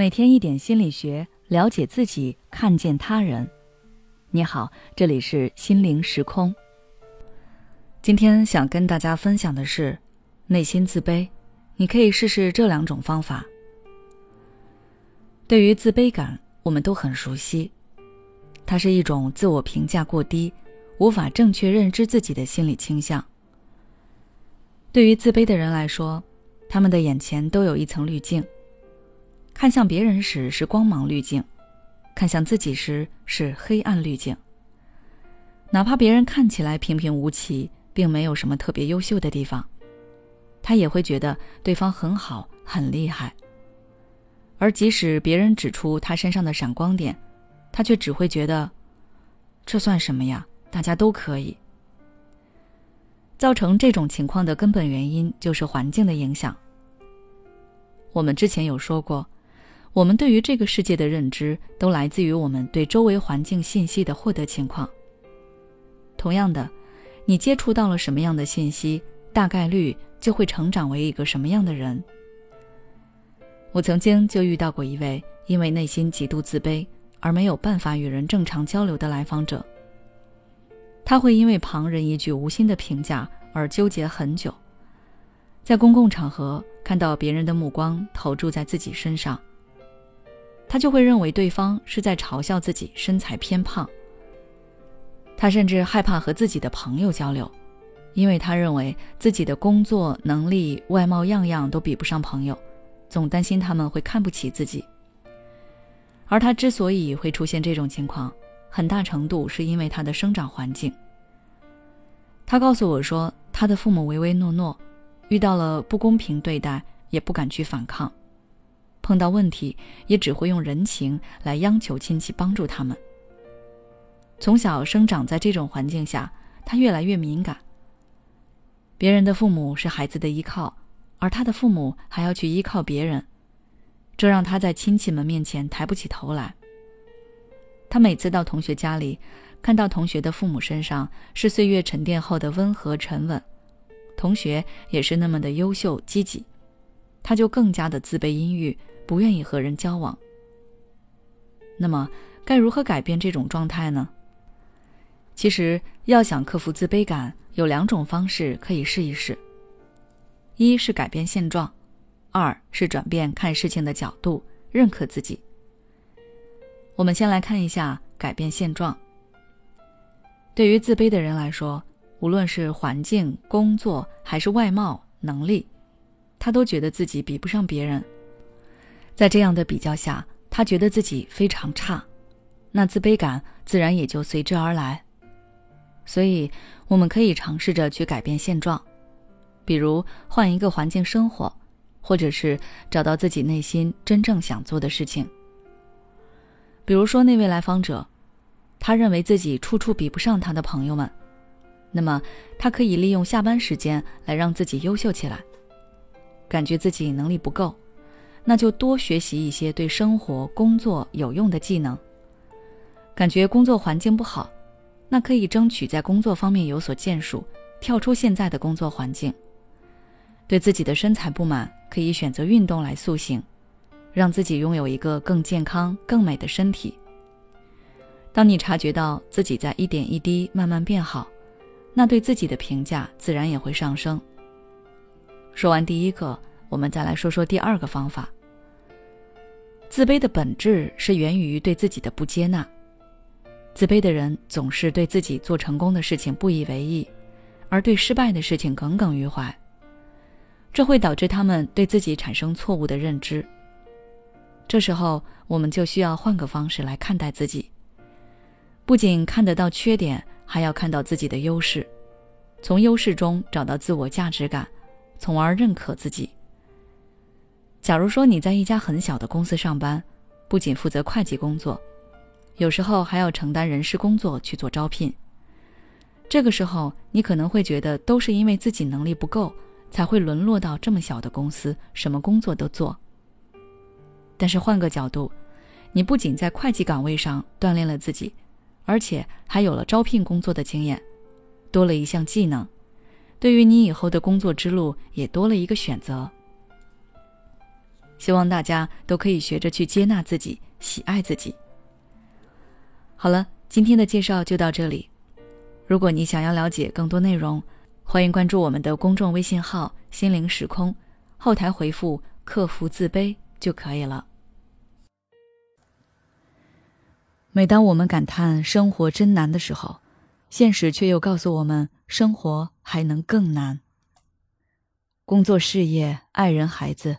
每天一点心理学，了解自己，看见他人。你好，这里是心灵时空。今天想跟大家分享的是，内心自卑，你可以试试这两种方法。对于自卑感，我们都很熟悉，它是一种自我评价过低、无法正确认知自己的心理倾向。对于自卑的人来说，他们的眼前都有一层滤镜。看向别人时是光芒滤镜，看向自己时是黑暗滤镜。哪怕别人看起来平平无奇，并没有什么特别优秀的地方，他也会觉得对方很好、很厉害。而即使别人指出他身上的闪光点，他却只会觉得，这算什么呀？大家都可以。造成这种情况的根本原因就是环境的影响。我们之前有说过。我们对于这个世界的认知，都来自于我们对周围环境信息的获得情况。同样的，你接触到了什么样的信息，大概率就会成长为一个什么样的人。我曾经就遇到过一位因为内心极度自卑而没有办法与人正常交流的来访者。他会因为旁人一句无心的评价而纠结很久，在公共场合看到别人的目光投注在自己身上。他就会认为对方是在嘲笑自己身材偏胖。他甚至害怕和自己的朋友交流，因为他认为自己的工作能力、外貌样样都比不上朋友，总担心他们会看不起自己。而他之所以会出现这种情况，很大程度是因为他的生长环境。他告诉我说，他的父母唯唯诺诺，遇到了不公平对待也不敢去反抗。碰到问题也只会用人情来央求亲戚帮助他们。从小生长在这种环境下，他越来越敏感。别人的父母是孩子的依靠，而他的父母还要去依靠别人，这让他在亲戚们面前抬不起头来。他每次到同学家里，看到同学的父母身上是岁月沉淀后的温和沉稳，同学也是那么的优秀积极，他就更加的自卑阴郁。不愿意和人交往。那么，该如何改变这种状态呢？其实，要想克服自卑感，有两种方式可以试一试：一是改变现状，二是转变看事情的角度，认可自己。我们先来看一下改变现状。对于自卑的人来说，无论是环境、工作还是外貌、能力，他都觉得自己比不上别人。在这样的比较下，他觉得自己非常差，那自卑感自然也就随之而来。所以，我们可以尝试着去改变现状，比如换一个环境生活，或者是找到自己内心真正想做的事情。比如说那位来访者，他认为自己处处比不上他的朋友们，那么他可以利用下班时间来让自己优秀起来，感觉自己能力不够。那就多学习一些对生活、工作有用的技能。感觉工作环境不好，那可以争取在工作方面有所建树，跳出现在的工作环境。对自己的身材不满，可以选择运动来塑形，让自己拥有一个更健康、更美的身体。当你察觉到自己在一点一滴慢慢变好，那对自己的评价自然也会上升。说完第一个。我们再来说说第二个方法。自卑的本质是源于对自己的不接纳。自卑的人总是对自己做成功的事情不以为意，而对失败的事情耿耿于怀。这会导致他们对自己产生错误的认知。这时候，我们就需要换个方式来看待自己，不仅看得到缺点，还要看到自己的优势，从优势中找到自我价值感，从而认可自己。假如说你在一家很小的公司上班，不仅负责会计工作，有时候还要承担人事工作去做招聘。这个时候，你可能会觉得都是因为自己能力不够，才会沦落到这么小的公司，什么工作都做。但是换个角度，你不仅在会计岗位上锻炼了自己，而且还有了招聘工作的经验，多了一项技能，对于你以后的工作之路也多了一个选择。希望大家都可以学着去接纳自己，喜爱自己。好了，今天的介绍就到这里。如果你想要了解更多内容，欢迎关注我们的公众微信号“心灵时空”，后台回复“克服自卑”就可以了。每当我们感叹生活真难的时候，现实却又告诉我们，生活还能更难。工作、事业、爱人、孩子、